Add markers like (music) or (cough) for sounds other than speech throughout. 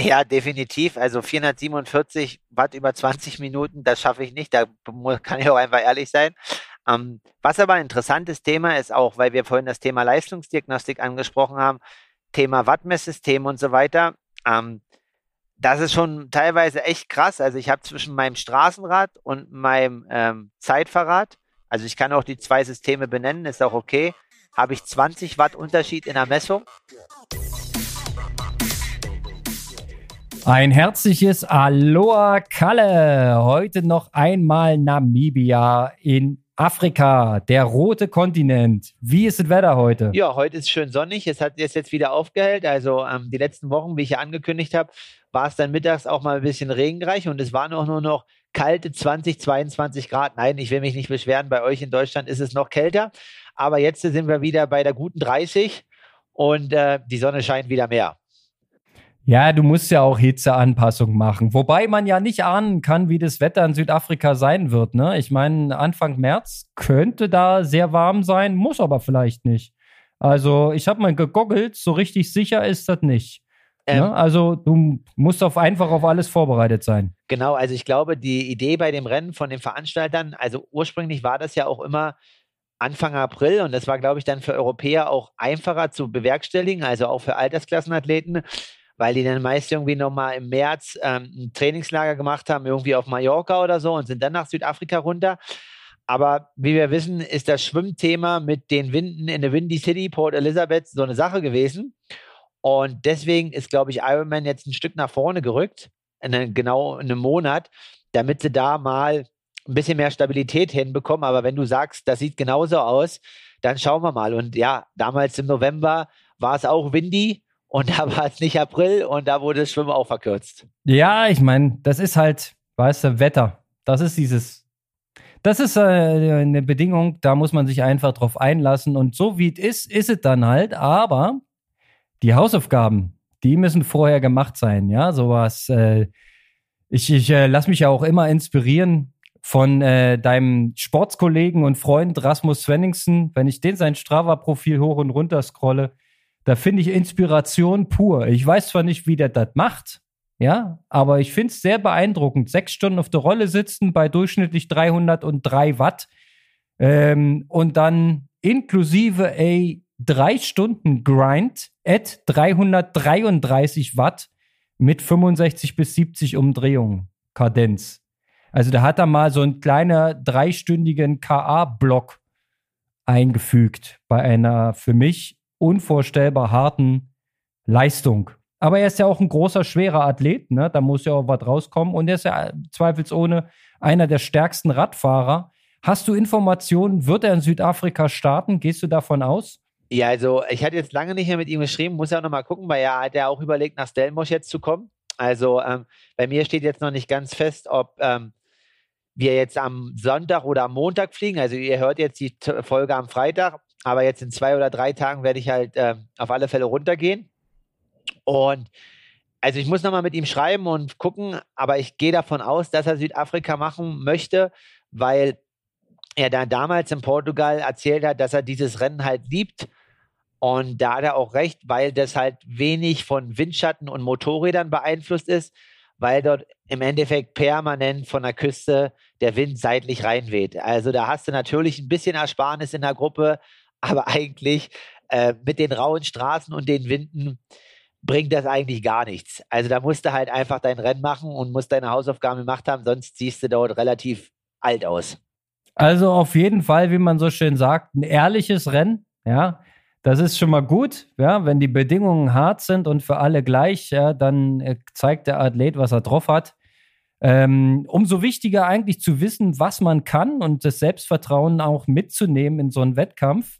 Ja, definitiv. Also 447 Watt über 20 Minuten, das schaffe ich nicht. Da kann ich auch einfach ehrlich sein. Ähm, was aber ein interessantes Thema ist, auch weil wir vorhin das Thema Leistungsdiagnostik angesprochen haben, Thema Wattmesssystem und so weiter. Ähm, das ist schon teilweise echt krass. Also ich habe zwischen meinem Straßenrad und meinem ähm, Zeitfahrrad, also ich kann auch die zwei Systeme benennen, ist auch okay, habe ich 20 Watt Unterschied in der Messung. Ein herzliches Aloha Kalle. Heute noch einmal Namibia in Afrika, der rote Kontinent. Wie ist das Wetter heute? Ja, heute ist schön sonnig. Es hat jetzt, jetzt wieder aufgehellt. Also ähm, die letzten Wochen, wie ich ja angekündigt habe, war es dann mittags auch mal ein bisschen regenreich und es waren auch nur noch kalte 20, 22 Grad. Nein, ich will mich nicht beschweren. Bei euch in Deutschland ist es noch kälter. Aber jetzt sind wir wieder bei der guten 30 und äh, die Sonne scheint wieder mehr. Ja, du musst ja auch Hitzeanpassung machen. Wobei man ja nicht ahnen kann, wie das Wetter in Südafrika sein wird. Ne? Ich meine, Anfang März könnte da sehr warm sein, muss aber vielleicht nicht. Also, ich habe mal gegoggelt, so richtig sicher ist das nicht. Ne? Ähm, ne? Also, du musst auf einfach auf alles vorbereitet sein. Genau, also ich glaube, die Idee bei dem Rennen von den Veranstaltern, also ursprünglich war das ja auch immer Anfang April und das war, glaube ich, dann für Europäer auch einfacher zu bewerkstelligen, also auch für Altersklassenathleten weil die dann meist irgendwie nochmal im März ähm, ein Trainingslager gemacht haben, irgendwie auf Mallorca oder so und sind dann nach Südafrika runter. Aber wie wir wissen, ist das Schwimmthema mit den Winden in der Windy City, Port Elizabeth, so eine Sache gewesen. Und deswegen ist, glaube ich, Ironman jetzt ein Stück nach vorne gerückt, in eine, genau in einem Monat, damit sie da mal ein bisschen mehr Stabilität hinbekommen. Aber wenn du sagst, das sieht genauso aus, dann schauen wir mal. Und ja, damals im November war es auch windy und da war es nicht April und da wurde das Schwimmen auch verkürzt. Ja, ich meine, das ist halt, weißt du, Wetter. Das ist dieses, das ist äh, eine Bedingung, da muss man sich einfach drauf einlassen. Und so wie es ist, ist es dann halt. Aber die Hausaufgaben, die müssen vorher gemacht sein. Ja, sowas. Äh, ich ich äh, lasse mich ja auch immer inspirieren von äh, deinem Sportskollegen und Freund Rasmus Svenningsen. Wenn ich den sein Strava-Profil hoch und runter scrolle, da finde ich Inspiration pur. Ich weiß zwar nicht, wie der das macht, ja, aber ich finde es sehr beeindruckend. Sechs Stunden auf der Rolle sitzen bei durchschnittlich 303 Watt ähm, und dann inklusive a drei Stunden Grind at 333 Watt mit 65 bis 70 Umdrehungen Kadenz. Also da hat er mal so einen kleinen dreistündigen KA-Block eingefügt bei einer für mich unvorstellbar harten Leistung. Aber er ist ja auch ein großer, schwerer Athlet, ne? Da muss ja auch was rauskommen. Und er ist ja zweifelsohne einer der stärksten Radfahrer. Hast du Informationen, wird er in Südafrika starten? Gehst du davon aus? Ja, also ich hatte jetzt lange nicht mehr mit ihm geschrieben, muss ja auch nochmal gucken, weil er hat ja auch überlegt, nach Stellenbosch jetzt zu kommen. Also ähm, bei mir steht jetzt noch nicht ganz fest, ob ähm, wir jetzt am Sonntag oder am Montag fliegen. Also ihr hört jetzt die Folge am Freitag. Aber jetzt in zwei oder drei Tagen werde ich halt äh, auf alle Fälle runtergehen. Und also ich muss nochmal mit ihm schreiben und gucken, aber ich gehe davon aus, dass er Südafrika machen möchte, weil er da damals in Portugal erzählt hat, dass er dieses Rennen halt liebt. Und da hat er auch recht, weil das halt wenig von Windschatten und Motorrädern beeinflusst ist, weil dort im Endeffekt permanent von der Küste der Wind seitlich reinweht. Also da hast du natürlich ein bisschen Ersparnis in der Gruppe, aber eigentlich äh, mit den rauen Straßen und den Winden bringt das eigentlich gar nichts. Also da musst du halt einfach dein Rennen machen und musst deine Hausaufgaben gemacht haben, sonst siehst du dort relativ alt aus. Also auf jeden Fall, wie man so schön sagt, ein ehrliches Rennen, ja. Das ist schon mal gut, ja, wenn die Bedingungen hart sind und für alle gleich, ja, dann äh, zeigt der Athlet, was er drauf hat. Ähm, umso wichtiger eigentlich zu wissen, was man kann und das Selbstvertrauen auch mitzunehmen in so einen Wettkampf.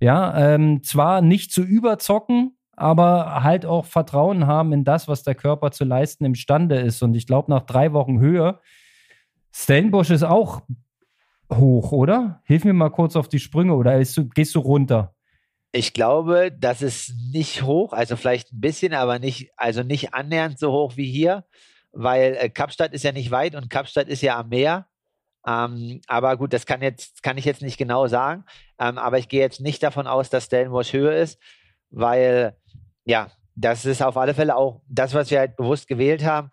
Ja, ähm, zwar nicht zu überzocken, aber halt auch Vertrauen haben in das, was der Körper zu leisten imstande ist. Und ich glaube, nach drei Wochen Höhe, Stellenbosch ist auch hoch, oder? Hilf mir mal kurz auf die Sprünge oder du, gehst du runter? Ich glaube, das ist nicht hoch, also vielleicht ein bisschen, aber nicht, also nicht annähernd so hoch wie hier, weil äh, Kapstadt ist ja nicht weit und Kapstadt ist ja am Meer. Ähm, aber gut, das kann, jetzt, kann ich jetzt nicht genau sagen. Ähm, aber ich gehe jetzt nicht davon aus, dass Stellenbosch höher ist, weil, ja, das ist auf alle Fälle auch das, was wir halt bewusst gewählt haben.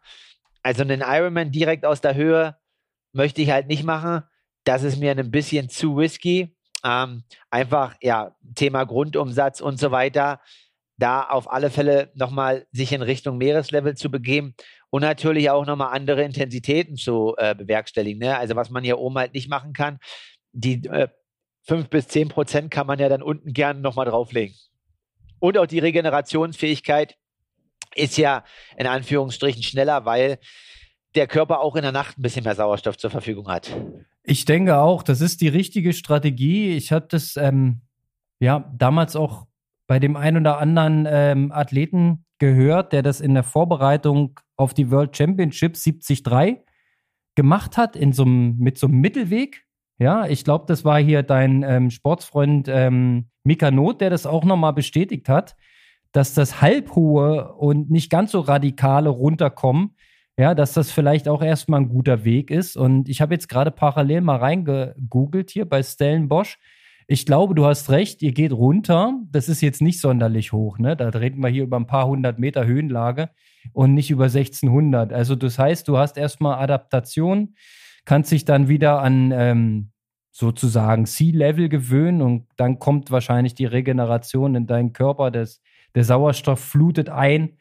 Also einen Ironman direkt aus der Höhe möchte ich halt nicht machen. Das ist mir ein bisschen zu risky. Ähm, einfach, ja, Thema Grundumsatz und so weiter. Da auf alle Fälle nochmal sich in Richtung Meereslevel zu begeben und natürlich auch nochmal andere Intensitäten zu äh, bewerkstelligen. Ne? Also was man hier oben halt nicht machen kann, die äh, 5 bis 10 Prozent kann man ja dann unten gerne nochmal drauflegen. Und auch die Regenerationsfähigkeit ist ja in Anführungsstrichen schneller, weil der Körper auch in der Nacht ein bisschen mehr Sauerstoff zur Verfügung hat. Ich denke auch, das ist die richtige Strategie. Ich hatte das ähm, ja damals auch bei dem einen oder anderen ähm, Athleten gehört, der das in der Vorbereitung auf die World Championship 73 gemacht hat, in so einem, mit so einem Mittelweg. Ja, ich glaube, das war hier dein ähm, Sportsfreund ähm, Mika Not, der das auch nochmal bestätigt hat, dass das halbhohe und nicht ganz so radikale runterkommen, ja, dass das vielleicht auch erstmal ein guter Weg ist. Und ich habe jetzt gerade parallel mal reingegoogelt hier bei Stellenbosch. Ich glaube, du hast recht, ihr geht runter. Das ist jetzt nicht sonderlich hoch, ne? Da reden wir hier über ein paar hundert Meter Höhenlage und nicht über 1600. Also das heißt, du hast erstmal Adaptation, kannst dich dann wieder an ähm, sozusagen Sea-Level gewöhnen und dann kommt wahrscheinlich die Regeneration in deinen Körper, das, der Sauerstoff flutet ein,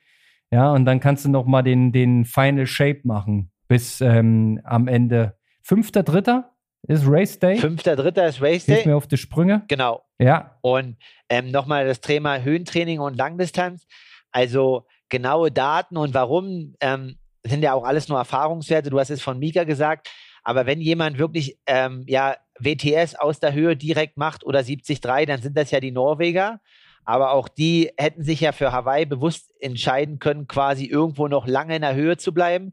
ja, und dann kannst du noch mal den, den Final Shape machen bis ähm, am Ende. Fünfter, dritter ist Race Day. Fünfter, dritter ist Race Day. Hilf mir auf die Sprünge. Genau. Ja. Und ähm, nochmal das Thema Höhentraining und Langdistanz. Also genaue Daten und warum ähm, sind ja auch alles nur Erfahrungswerte. Du hast es von Mika gesagt. Aber wenn jemand wirklich ähm, ja, WTS aus der Höhe direkt macht oder 73, dann sind das ja die Norweger. Aber auch die hätten sich ja für Hawaii bewusst entscheiden können, quasi irgendwo noch lange in der Höhe zu bleiben.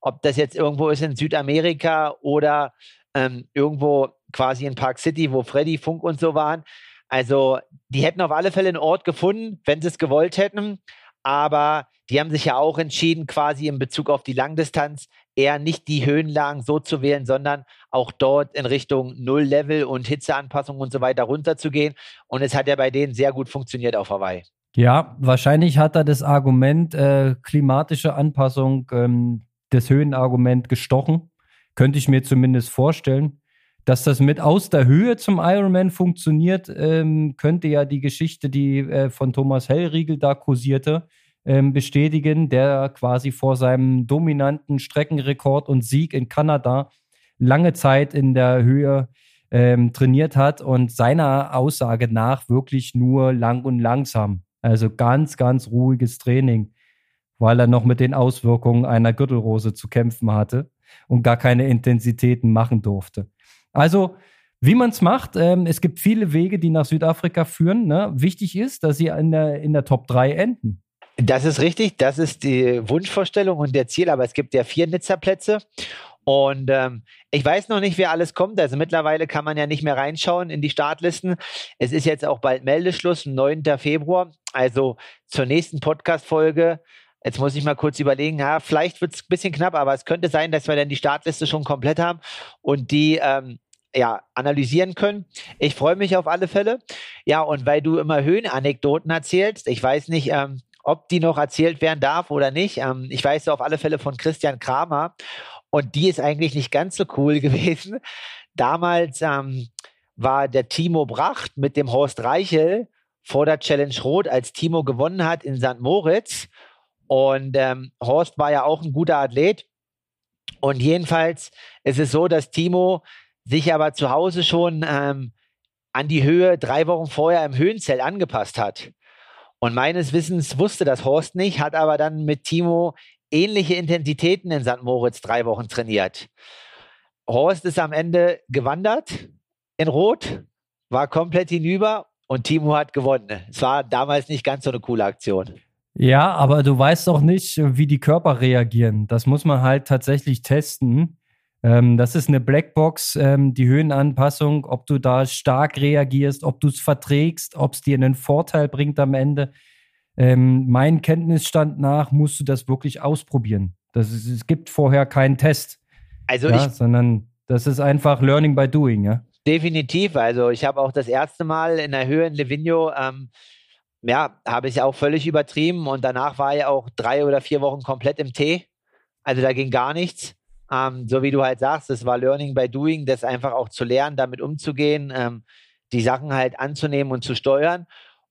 Ob das jetzt irgendwo ist in Südamerika oder ähm, irgendwo quasi in Park City, wo Freddy, Funk und so waren. Also die hätten auf alle Fälle einen Ort gefunden, wenn sie es gewollt hätten. Aber die haben sich ja auch entschieden, quasi in Bezug auf die Langdistanz eher nicht die Höhenlagen so zu wählen, sondern auch dort in Richtung Null-Level und Hitzeanpassung und so weiter runterzugehen. Und es hat ja bei denen sehr gut funktioniert auf Hawaii. Ja, wahrscheinlich hat er das Argument äh, klimatische Anpassung, ähm, das Höhenargument gestochen. Könnte ich mir zumindest vorstellen. Dass das mit aus der Höhe zum Ironman funktioniert, ähm, könnte ja die Geschichte, die äh, von Thomas Hellriegel da kursierte, ähm, bestätigen, der quasi vor seinem dominanten Streckenrekord und Sieg in Kanada lange Zeit in der Höhe ähm, trainiert hat und seiner Aussage nach wirklich nur lang und langsam. Also ganz, ganz ruhiges Training, weil er noch mit den Auswirkungen einer Gürtelrose zu kämpfen hatte und gar keine Intensitäten machen durfte. Also, wie man es macht, ähm, es gibt viele Wege, die nach Südafrika führen. Ne? Wichtig ist, dass sie in der, in der Top 3 enden. Das ist richtig, das ist die Wunschvorstellung und der Ziel, aber es gibt ja vier Nizza-Plätze. Und ähm, ich weiß noch nicht, wer alles kommt. Also mittlerweile kann man ja nicht mehr reinschauen in die Startlisten. Es ist jetzt auch bald Meldeschluss, 9. Februar. Also zur nächsten Podcast-Folge. Jetzt muss ich mal kurz überlegen, ja, vielleicht wird es ein bisschen knapp, aber es könnte sein, dass wir dann die Startliste schon komplett haben und die ähm, ja, analysieren können. Ich freue mich auf alle Fälle. Ja, und weil du immer Höhenanekdoten erzählst, ich weiß nicht, ähm, ob die noch erzählt werden darf oder nicht. Ähm, ich weiß auf alle Fälle von Christian Kramer und die ist eigentlich nicht ganz so cool (laughs) gewesen. Damals ähm, war der Timo Bracht mit dem Horst Reichel vor der Challenge Rot, als Timo gewonnen hat in St. Moritz. Und ähm, Horst war ja auch ein guter Athlet. Und jedenfalls ist es so, dass Timo sich aber zu Hause schon ähm, an die Höhe drei Wochen vorher im Höhenzelt angepasst hat. Und meines Wissens wusste das Horst nicht, hat aber dann mit Timo ähnliche Intensitäten in St. Moritz drei Wochen trainiert. Horst ist am Ende gewandert in Rot, war komplett hinüber und Timo hat gewonnen. Es war damals nicht ganz so eine coole Aktion. Ja, aber du weißt doch nicht, wie die Körper reagieren. Das muss man halt tatsächlich testen. Ähm, das ist eine Blackbox, ähm, die Höhenanpassung, ob du da stark reagierst, ob du es verträgst, ob es dir einen Vorteil bringt am Ende. Ähm, mein Kenntnisstand nach musst du das wirklich ausprobieren. Das ist, es gibt vorher keinen Test. Also ja, ich, sondern das ist einfach Learning by Doing, ja. Definitiv. Also ich habe auch das erste Mal in der Höhe in Livigno ähm, ja, habe ich auch völlig übertrieben und danach war ich auch drei oder vier Wochen komplett im Tee. Also da ging gar nichts. Ähm, so wie du halt sagst, es war Learning by Doing, das einfach auch zu lernen, damit umzugehen, ähm, die Sachen halt anzunehmen und zu steuern.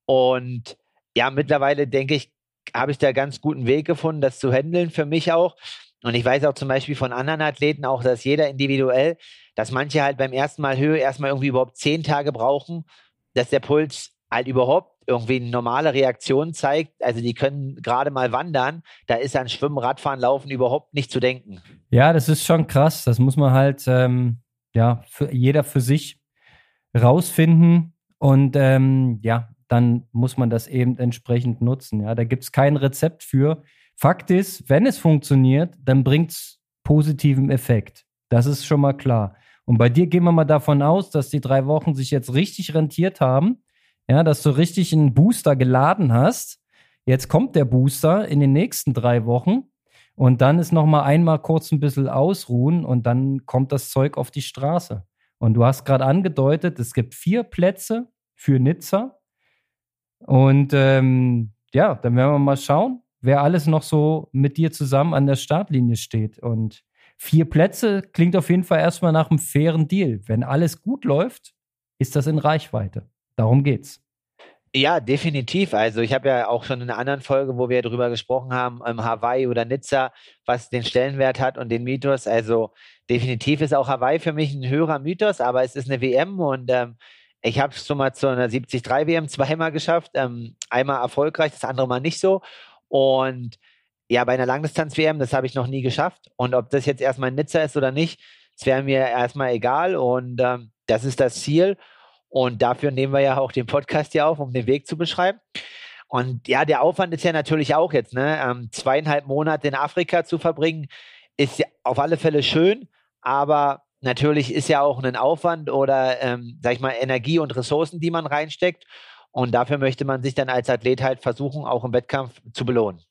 Und ja, mittlerweile denke ich, habe ich da ganz guten Weg gefunden, das zu handeln für mich auch. Und ich weiß auch zum Beispiel von anderen Athleten auch, dass jeder individuell, dass manche halt beim ersten Mal Höhe erstmal irgendwie überhaupt zehn Tage brauchen, dass der Puls halt überhaupt irgendwie eine normale Reaktion zeigt. Also die können gerade mal wandern, da ist an Schwimmen, Radfahren, Laufen überhaupt nicht zu denken. Ja, das ist schon krass. Das muss man halt, ähm, ja, für jeder für sich rausfinden. Und ähm, ja, dann muss man das eben entsprechend nutzen. Ja, da gibt es kein Rezept für. Fakt ist, wenn es funktioniert, dann bringt es positiven Effekt. Das ist schon mal klar. Und bei dir gehen wir mal davon aus, dass die drei Wochen sich jetzt richtig rentiert haben. Ja, dass du richtig einen Booster geladen hast. Jetzt kommt der Booster in den nächsten drei Wochen. Und dann ist noch mal einmal kurz ein bisschen ausruhen und dann kommt das Zeug auf die Straße. Und du hast gerade angedeutet, es gibt vier Plätze für Nizza. Und ähm, ja, dann werden wir mal schauen, wer alles noch so mit dir zusammen an der Startlinie steht. Und vier Plätze klingt auf jeden Fall erstmal nach einem fairen Deal. Wenn alles gut läuft, ist das in Reichweite. Darum geht's. Ja, definitiv. Also ich habe ja auch schon in einer anderen Folge, wo wir darüber gesprochen haben, ähm, Hawaii oder Nizza, was den Stellenwert hat und den Mythos. Also definitiv ist auch Hawaii für mich ein höherer Mythos, aber es ist eine WM und ähm, ich habe es schon mal zu einer 73 WM zweimal geschafft. Ähm, einmal erfolgreich, das andere mal nicht so. Und ja, bei einer Langdistanz-WM, das habe ich noch nie geschafft. Und ob das jetzt erstmal in Nizza ist oder nicht, das wäre mir erstmal egal. Und ähm, das ist das Ziel. Und dafür nehmen wir ja auch den Podcast hier auf, um den Weg zu beschreiben. Und ja, der Aufwand ist ja natürlich auch jetzt, ne? Ähm, zweieinhalb Monate in Afrika zu verbringen, ist ja auf alle Fälle schön, aber natürlich ist ja auch ein Aufwand oder, ähm, sag ich mal, Energie und Ressourcen, die man reinsteckt. Und dafür möchte man sich dann als Athlet halt versuchen, auch im Wettkampf zu belohnen.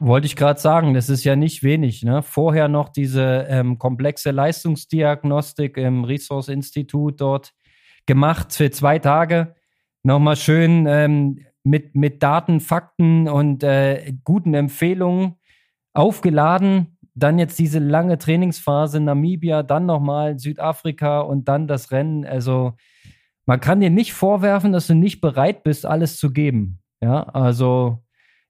Wollte ich gerade sagen, das ist ja nicht wenig. Ne? Vorher noch diese ähm, komplexe Leistungsdiagnostik im Resource Institut dort gemacht für zwei Tage. Nochmal schön ähm, mit, mit Daten, Fakten und äh, guten Empfehlungen aufgeladen. Dann jetzt diese lange Trainingsphase Namibia, dann nochmal Südafrika und dann das Rennen. Also man kann dir nicht vorwerfen, dass du nicht bereit bist, alles zu geben. Ja, also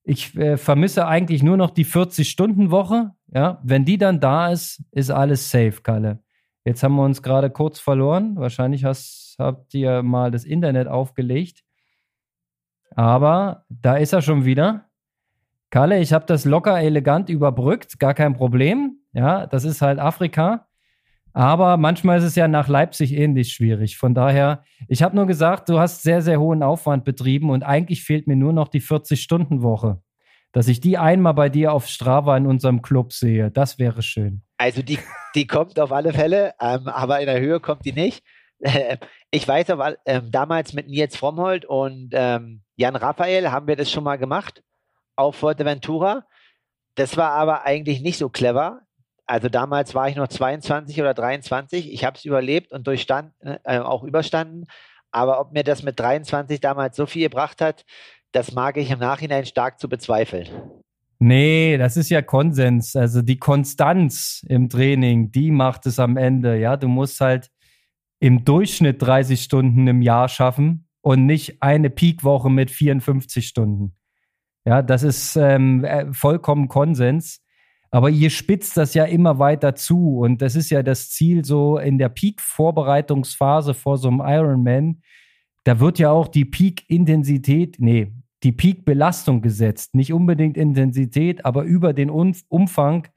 ich äh, vermisse eigentlich nur noch die 40-Stunden-Woche. Ja, wenn die dann da ist, ist alles safe, Kalle. Jetzt haben wir uns gerade kurz verloren. Wahrscheinlich hast, habt ihr mal das Internet aufgelegt. Aber da ist er schon wieder. Kalle, ich habe das locker elegant überbrückt, gar kein Problem. Ja, das ist halt Afrika. Aber manchmal ist es ja nach Leipzig ähnlich schwierig. Von daher, ich habe nur gesagt, du hast sehr, sehr hohen Aufwand betrieben und eigentlich fehlt mir nur noch die 40-Stunden-Woche. Dass ich die einmal bei dir auf Strava in unserem Club sehe, das wäre schön. Also die, die kommt auf alle Fälle, ähm, aber in der Höhe kommt die nicht. ich weiß aber, ähm, damals mit Nils Fromhold und ähm, Jan Raphael haben wir das schon mal gemacht auf Fuerteventura. Das war aber eigentlich nicht so clever. Also damals war ich noch 22 oder 23. Ich habe es überlebt und durchstanden, äh, auch überstanden. Aber ob mir das mit 23 damals so viel gebracht hat, das mag ich im Nachhinein stark zu bezweifeln. Nee, das ist ja Konsens. Also die Konstanz im Training, die macht es am Ende. Ja, du musst halt im Durchschnitt 30 Stunden im Jahr schaffen und nicht eine Peakwoche mit 54 Stunden. Ja, das ist ähm, äh, vollkommen Konsens. Aber ihr spitzt das ja immer weiter zu. Und das ist ja das Ziel so in der Peak-Vorbereitungsphase vor so einem Ironman. Da wird ja auch die Peak-Intensität, nee, die Peak-Belastung gesetzt. Nicht unbedingt Intensität, aber über den Umfang.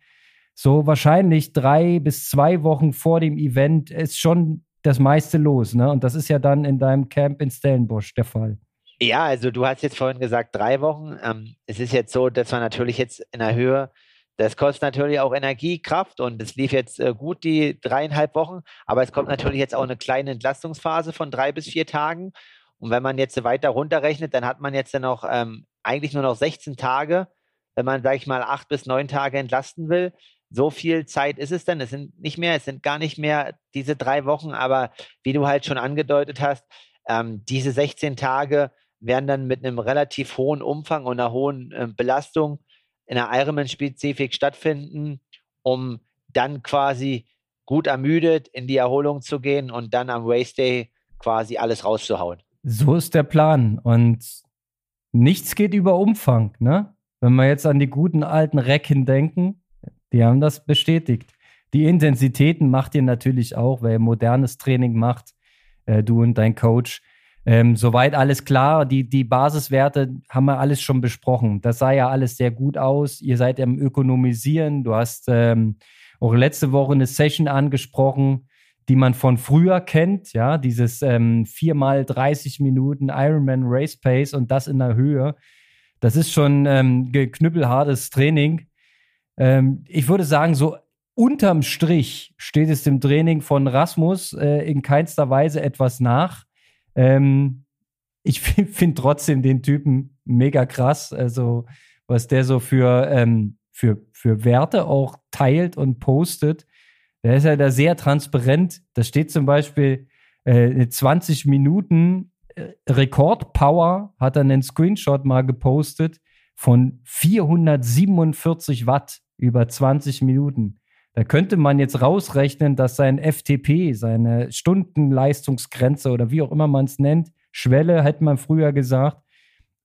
So wahrscheinlich drei bis zwei Wochen vor dem Event ist schon das meiste los. Ne? Und das ist ja dann in deinem Camp in Stellenbosch der Fall. Ja, also du hast jetzt vorhin gesagt drei Wochen. Ähm, es ist jetzt so, dass wir natürlich jetzt in der Höhe, das kostet natürlich auch Energie, Kraft und es lief jetzt äh, gut die dreieinhalb Wochen, aber es kommt natürlich jetzt auch eine kleine Entlastungsphase von drei bis vier Tagen und wenn man jetzt weiter runterrechnet, dann hat man jetzt ja noch ähm, eigentlich nur noch 16 Tage, wenn man, sage ich mal, acht bis neun Tage entlasten will. So viel Zeit ist es dann. Es sind nicht mehr, es sind gar nicht mehr diese drei Wochen, aber wie du halt schon angedeutet hast, ähm, diese 16 Tage werden dann mit einem relativ hohen Umfang und einer hohen äh, Belastung in der Ironman-Spezifik stattfinden, um dann quasi gut ermüdet in die Erholung zu gehen und dann am Race Day quasi alles rauszuhauen. So ist der Plan. Und nichts geht über Umfang, ne? Wenn wir jetzt an die guten alten Recken denken, die haben das bestätigt. Die Intensitäten macht ihr natürlich auch, weil ihr modernes Training macht, äh, du und dein Coach. Ähm, soweit alles klar. Die, die Basiswerte haben wir alles schon besprochen. Das sah ja alles sehr gut aus. Ihr seid im Ökonomisieren. Du hast ähm, auch letzte Woche eine Session angesprochen, die man von früher kennt. Ja, dieses ähm, viermal 30 Minuten Ironman Race Pace und das in der Höhe. Das ist schon ähm, geknüppelhartes Training. Ähm, ich würde sagen, so unterm Strich steht es dem Training von Rasmus äh, in keinster Weise etwas nach. Ähm, ich (laughs) finde trotzdem den Typen mega krass. Also, was der so für, ähm, für, für Werte auch teilt und postet. Der ist ja da sehr transparent. Da steht zum Beispiel äh, 20 Minuten äh, Rekordpower, hat er einen Screenshot mal gepostet von 447 Watt über 20 Minuten. Da könnte man jetzt rausrechnen, dass sein FTP, seine Stundenleistungsgrenze oder wie auch immer man es nennt, Schwelle, hätte man früher gesagt,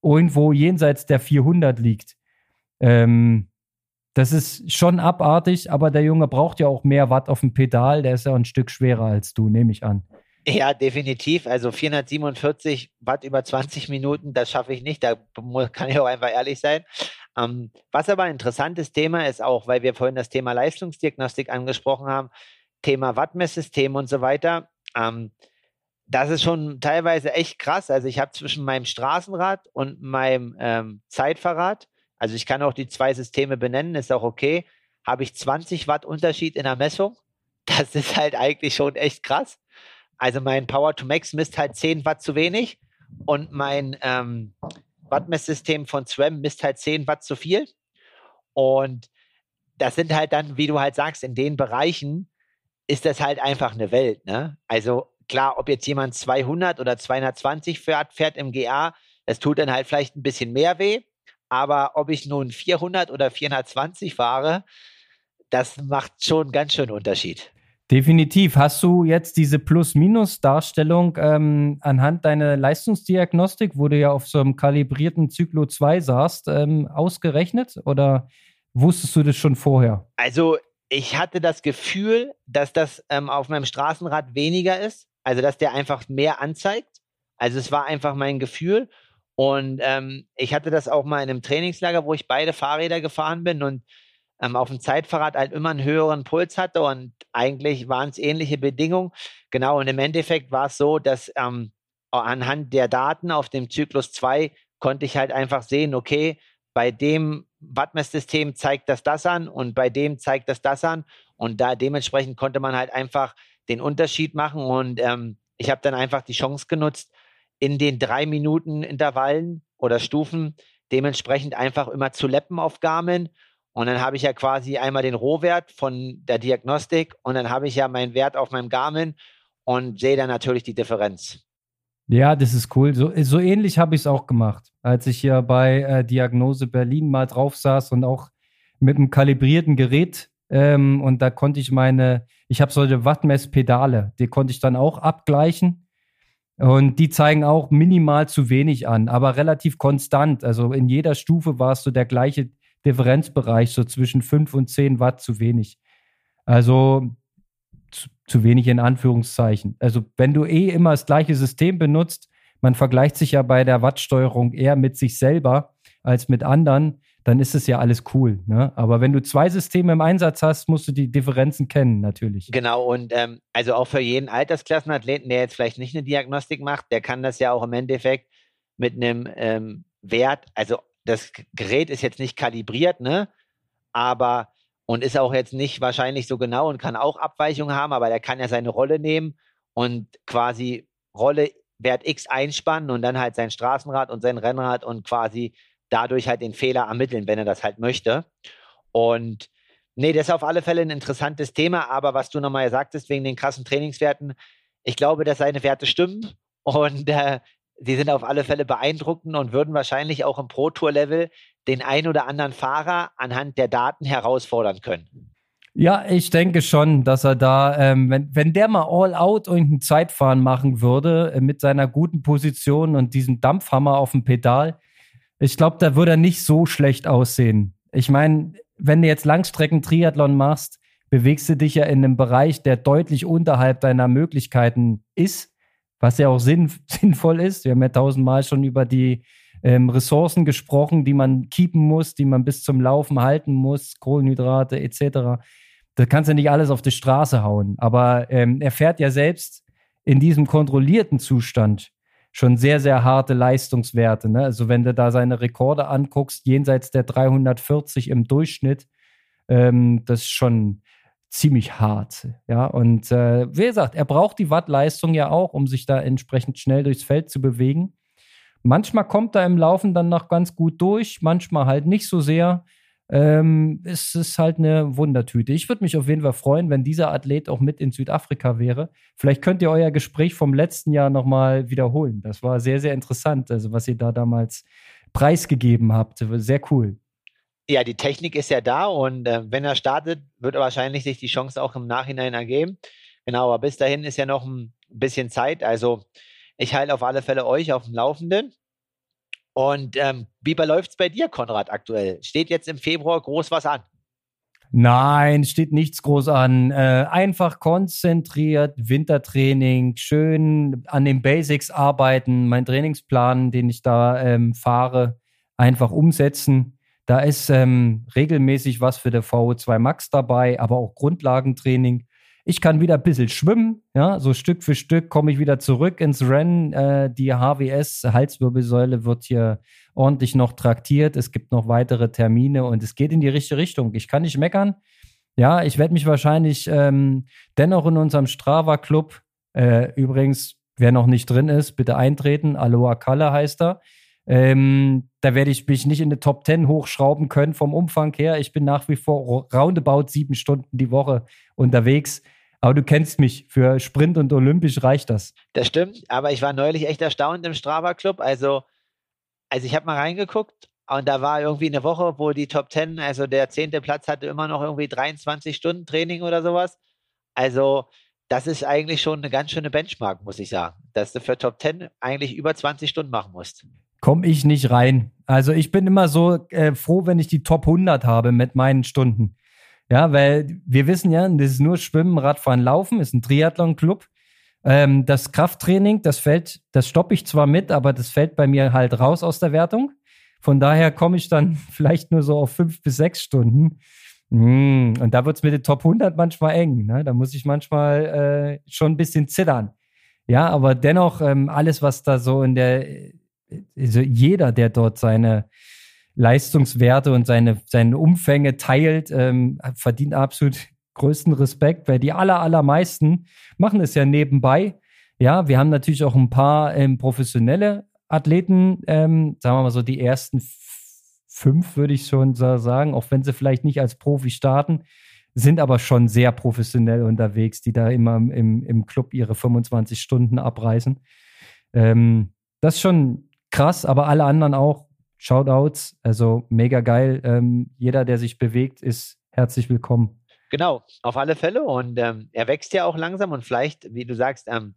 irgendwo jenseits der 400 liegt. Ähm, das ist schon abartig, aber der Junge braucht ja auch mehr Watt auf dem Pedal. Der ist ja ein Stück schwerer als du, nehme ich an. Ja, definitiv. Also 447 Watt über 20 Minuten, das schaffe ich nicht. Da kann ich auch einfach ehrlich sein. Ähm, was aber ein interessantes Thema ist auch, weil wir vorhin das Thema Leistungsdiagnostik angesprochen haben, Thema Wattmesssystem und so weiter. Ähm, das ist schon teilweise echt krass. Also ich habe zwischen meinem Straßenrad und meinem ähm, Zeitfahrrad, also ich kann auch die zwei Systeme benennen, ist auch okay, habe ich 20 Watt Unterschied in der Messung. (laughs) Das ist halt eigentlich schon echt krass. Also mein Power to Max misst halt 10 Watt zu wenig und mein ähm, Wattmesssystem von SWAM misst halt 10 Watt zu viel. Und das sind halt dann, wie du halt sagst, in den Bereichen ist das halt einfach eine Welt. Ne? Also klar, ob jetzt jemand 200 oder 220 fährt, fährt im GA, das tut dann halt vielleicht ein bisschen mehr weh. Aber ob ich nun 400 oder 420 fahre, das macht schon ganz schön Unterschied. Definitiv. Hast du jetzt diese Plus-Minus-Darstellung ähm, anhand deiner Leistungsdiagnostik, wo du ja auf so einem kalibrierten Zyklo 2 saßt, ähm, ausgerechnet oder wusstest du das schon vorher? Also ich hatte das Gefühl, dass das ähm, auf meinem Straßenrad weniger ist, also dass der einfach mehr anzeigt. Also es war einfach mein Gefühl. Und ähm, ich hatte das auch mal in einem Trainingslager, wo ich beide Fahrräder gefahren bin und ähm, auf dem Zeitfahrrad halt immer einen höheren Puls hatte und eigentlich waren es ähnliche Bedingungen. Genau, und im Endeffekt war es so, dass ähm, anhand der Daten auf dem Zyklus 2 konnte ich halt einfach sehen, okay, bei dem Wattmesssystem zeigt das das an und bei dem zeigt das das an. Und da dementsprechend konnte man halt einfach den Unterschied machen. Und ähm, ich habe dann einfach die Chance genutzt, in den drei Minuten Intervallen oder Stufen dementsprechend einfach immer zu leppen auf Garmin und dann habe ich ja quasi einmal den Rohwert von der Diagnostik und dann habe ich ja meinen Wert auf meinem Garmin und sehe dann natürlich die Differenz. Ja, das ist cool. So, so ähnlich habe ich es auch gemacht, als ich hier bei äh, Diagnose Berlin mal drauf saß und auch mit einem kalibrierten Gerät. Ähm, und da konnte ich meine, ich habe solche Wattmesspedale, die konnte ich dann auch abgleichen. Und die zeigen auch minimal zu wenig an, aber relativ konstant. Also in jeder Stufe war es so der gleiche Differenzbereich, so zwischen 5 und 10 Watt zu wenig. Also zu, zu, wenig in Anführungszeichen. Also wenn du eh immer das gleiche System benutzt, man vergleicht sich ja bei der Wattsteuerung eher mit sich selber als mit anderen, dann ist es ja alles cool. Ne? Aber wenn du zwei Systeme im Einsatz hast, musst du die Differenzen kennen, natürlich. Genau, und ähm, also auch für jeden Altersklassenathleten, der jetzt vielleicht nicht eine Diagnostik macht, der kann das ja auch im Endeffekt mit einem ähm, Wert, also das Gerät ist jetzt nicht kalibriert, ne? Aber und ist auch jetzt nicht wahrscheinlich so genau und kann auch Abweichungen haben, aber der kann ja seine Rolle nehmen und quasi Rolle Wert X einspannen und dann halt sein Straßenrad und sein Rennrad und quasi dadurch halt den Fehler ermitteln, wenn er das halt möchte. Und nee, das ist auf alle Fälle ein interessantes Thema, aber was du nochmal sagtest, wegen den krassen Trainingswerten, ich glaube, dass seine Werte stimmen und äh, sie sind auf alle Fälle beeindruckend und würden wahrscheinlich auch im Pro Tour Level den ein oder anderen Fahrer anhand der Daten herausfordern können. Ja, ich denke schon, dass er da, ähm, wenn, wenn der mal all out irgendein Zeitfahren machen würde, äh, mit seiner guten Position und diesem Dampfhammer auf dem Pedal, ich glaube, da würde er nicht so schlecht aussehen. Ich meine, wenn du jetzt Langstrecken-Triathlon machst, bewegst du dich ja in einem Bereich, der deutlich unterhalb deiner Möglichkeiten ist, was ja auch sinn, (laughs) sinnvoll ist. Wir haben ja tausendmal schon über die ähm, Ressourcen gesprochen, die man keepen muss, die man bis zum Laufen halten muss, Kohlenhydrate etc. Das kannst du nicht alles auf die Straße hauen. Aber ähm, er fährt ja selbst in diesem kontrollierten Zustand schon sehr, sehr harte Leistungswerte. Ne? Also wenn du da seine Rekorde anguckst, jenseits der 340 im Durchschnitt, ähm, das ist schon ziemlich hart. Ja, und äh, wie gesagt, er braucht die Wattleistung ja auch, um sich da entsprechend schnell durchs Feld zu bewegen. Manchmal kommt er im Laufen dann noch ganz gut durch, manchmal halt nicht so sehr ähm, es ist halt eine Wundertüte. Ich würde mich auf jeden Fall freuen, wenn dieser Athlet auch mit in Südafrika wäre. Vielleicht könnt ihr euer Gespräch vom letzten Jahr nochmal wiederholen. Das war sehr, sehr interessant, also was ihr da damals preisgegeben habt. Sehr cool. Ja, die Technik ist ja da und äh, wenn er startet, wird er wahrscheinlich sich die Chance auch im Nachhinein ergeben. Genau, aber bis dahin ist ja noch ein bisschen Zeit. Also ich halte auf alle Fälle euch auf dem Laufenden. Und ähm, wie läuft es bei dir, Konrad, aktuell? Steht jetzt im Februar groß was an? Nein, steht nichts groß an. Äh, einfach konzentriert, Wintertraining, schön an den Basics arbeiten, mein Trainingsplan, den ich da ähm, fahre, einfach umsetzen. Da ist ähm, regelmäßig was für der VO2 Max dabei, aber auch Grundlagentraining. Ich kann wieder ein bisschen schwimmen, ja, so Stück für Stück komme ich wieder zurück ins Rennen. Äh, die HWS, Halswirbelsäule, wird hier ordentlich noch traktiert. Es gibt noch weitere Termine und es geht in die richtige Richtung. Ich kann nicht meckern. Ja, ich werde mich wahrscheinlich ähm, dennoch in unserem Strava-Club, äh, übrigens, wer noch nicht drin ist, bitte eintreten. Aloha Kalle heißt er. Ähm, da werde ich mich nicht in die Top 10 hochschrauben können vom Umfang her. Ich bin nach wie vor roundabout sieben Stunden die Woche unterwegs. Aber du kennst mich, für Sprint und Olympisch reicht das. Das stimmt, aber ich war neulich echt erstaunt im Strava Club. Also, also ich habe mal reingeguckt und da war irgendwie eine Woche, wo die Top 10, also der zehnte Platz hatte immer noch irgendwie 23 Stunden Training oder sowas. Also, das ist eigentlich schon eine ganz schöne Benchmark, muss ich sagen, dass du für Top 10 eigentlich über 20 Stunden machen musst. Komme ich nicht rein. Also ich bin immer so äh, froh, wenn ich die Top 100 habe mit meinen Stunden. Ja, weil wir wissen ja, das ist nur Schwimmen, Radfahren, Laufen, ist ein Triathlon-Club. Ähm, das Krafttraining, das fällt, das stoppe ich zwar mit, aber das fällt bei mir halt raus aus der Wertung. Von daher komme ich dann (laughs) vielleicht nur so auf fünf bis sechs Stunden. Mm, und da wird es mit den Top 100 manchmal eng. Ne? Da muss ich manchmal äh, schon ein bisschen zittern. Ja, aber dennoch ähm, alles, was da so in der, also jeder, der dort seine Leistungswerte und seine, seine Umfänge teilt, ähm, verdient absolut größten Respekt, weil die aller, allermeisten machen es ja nebenbei. Ja, wir haben natürlich auch ein paar ähm, professionelle Athleten, ähm, sagen wir mal so die ersten fünf, würde ich schon sagen, auch wenn sie vielleicht nicht als Profi starten, sind aber schon sehr professionell unterwegs, die da immer im, im Club ihre 25 Stunden abreißen. Ähm, das ist schon krass, aber alle anderen auch Shoutouts, also mega geil. Ähm, jeder, der sich bewegt, ist herzlich willkommen. Genau, auf alle Fälle. Und ähm, er wächst ja auch langsam und vielleicht, wie du sagst, ähm,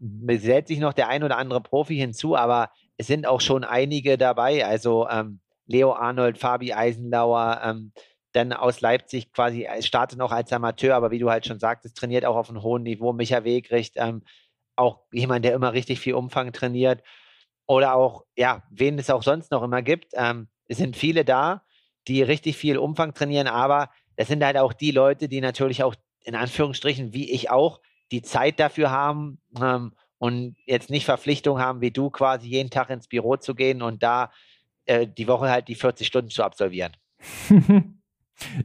gesellt sich noch der ein oder andere Profi hinzu, aber es sind auch schon einige dabei. Also ähm, Leo Arnold, Fabi Eisenlauer, ähm, dann aus Leipzig quasi startet noch als Amateur, aber wie du halt schon sagtest, trainiert auch auf einem hohen Niveau. Micha Wegricht, ähm, auch jemand, der immer richtig viel Umfang trainiert oder auch, ja, wen es auch sonst noch immer gibt. Ähm, es sind viele da, die richtig viel Umfang trainieren, aber das sind halt auch die Leute, die natürlich auch in Anführungsstrichen, wie ich auch, die Zeit dafür haben ähm, und jetzt nicht Verpflichtung haben, wie du quasi jeden Tag ins Büro zu gehen und da äh, die Woche halt die 40 Stunden zu absolvieren. (laughs)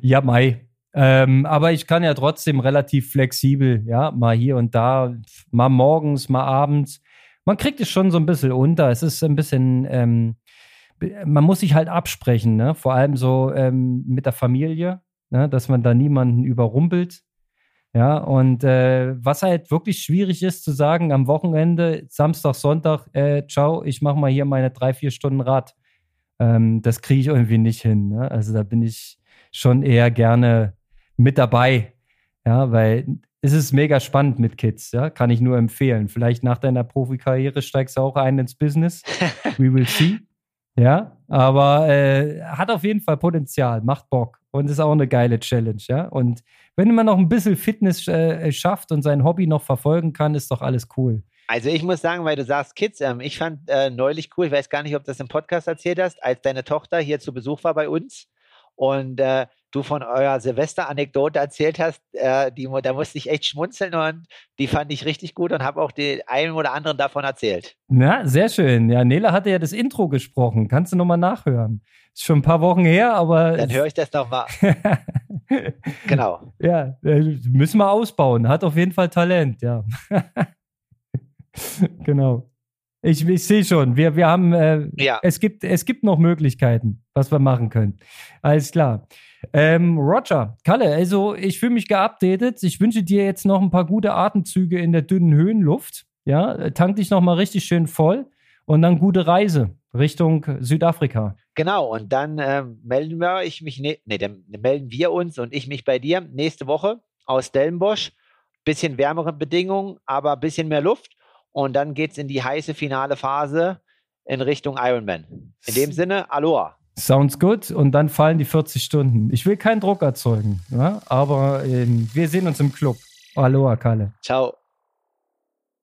ja, Mai. Ähm, aber ich kann ja trotzdem relativ flexibel, ja, mal hier und da, mal morgens, mal abends man kriegt es schon so ein bisschen unter. Es ist ein bisschen, ähm, man muss sich halt absprechen, ne? vor allem so ähm, mit der Familie, ne? dass man da niemanden überrumpelt. Ja, und äh, was halt wirklich schwierig ist zu sagen, am Wochenende, Samstag, Sonntag, äh, ciao, ich mache mal hier meine drei, vier Stunden Rad. Ähm, das kriege ich irgendwie nicht hin. Ne? Also da bin ich schon eher gerne mit dabei. Ja, weil es ist mega spannend mit Kids, ja, kann ich nur empfehlen. Vielleicht nach deiner Profikarriere steigst du auch ein ins Business. (laughs) We will see. Ja, aber äh, hat auf jeden Fall Potenzial, macht Bock und ist auch eine geile Challenge, ja. Und wenn man noch ein bisschen Fitness äh, schafft und sein Hobby noch verfolgen kann, ist doch alles cool. Also ich muss sagen, weil du sagst Kids, ähm, ich fand äh, neulich cool, ich weiß gar nicht, ob du das im Podcast erzählt hast, als deine Tochter hier zu Besuch war bei uns und äh, du von eurer Silvester-Anekdote erzählt hast, äh, die, da musste ich echt schmunzeln und die fand ich richtig gut und habe auch den einen oder anderen davon erzählt. Na, sehr schön. Ja, Nela hatte ja das Intro gesprochen. Kannst du nochmal nachhören? Ist schon ein paar Wochen her, aber. Dann höre ich das nochmal. (laughs) genau. Ja, äh, müssen wir ausbauen. Hat auf jeden Fall Talent, ja. (laughs) genau. Ich, ich sehe schon, wir, wir haben, äh, ja. es, gibt, es gibt noch Möglichkeiten, was wir machen können. Alles klar. Ähm, Roger, Kalle, also ich fühle mich geupdatet. Ich wünsche dir jetzt noch ein paar gute Atemzüge in der dünnen Höhenluft. Ja, tank dich noch mal richtig schön voll und dann gute Reise Richtung Südafrika. Genau, und dann äh, melden wir ich mich, ne, nee, dann melden wir uns und ich mich bei dir nächste Woche aus Stellenbosch. Bisschen wärmere Bedingungen, aber ein bisschen mehr Luft. Und dann geht es in die heiße finale Phase in Richtung Ironman. In dem Sinne, Aloha. Sounds good. Und dann fallen die 40 Stunden. Ich will keinen Druck erzeugen, ja? aber äh, wir sehen uns im Club. Aloha, Kalle. Ciao.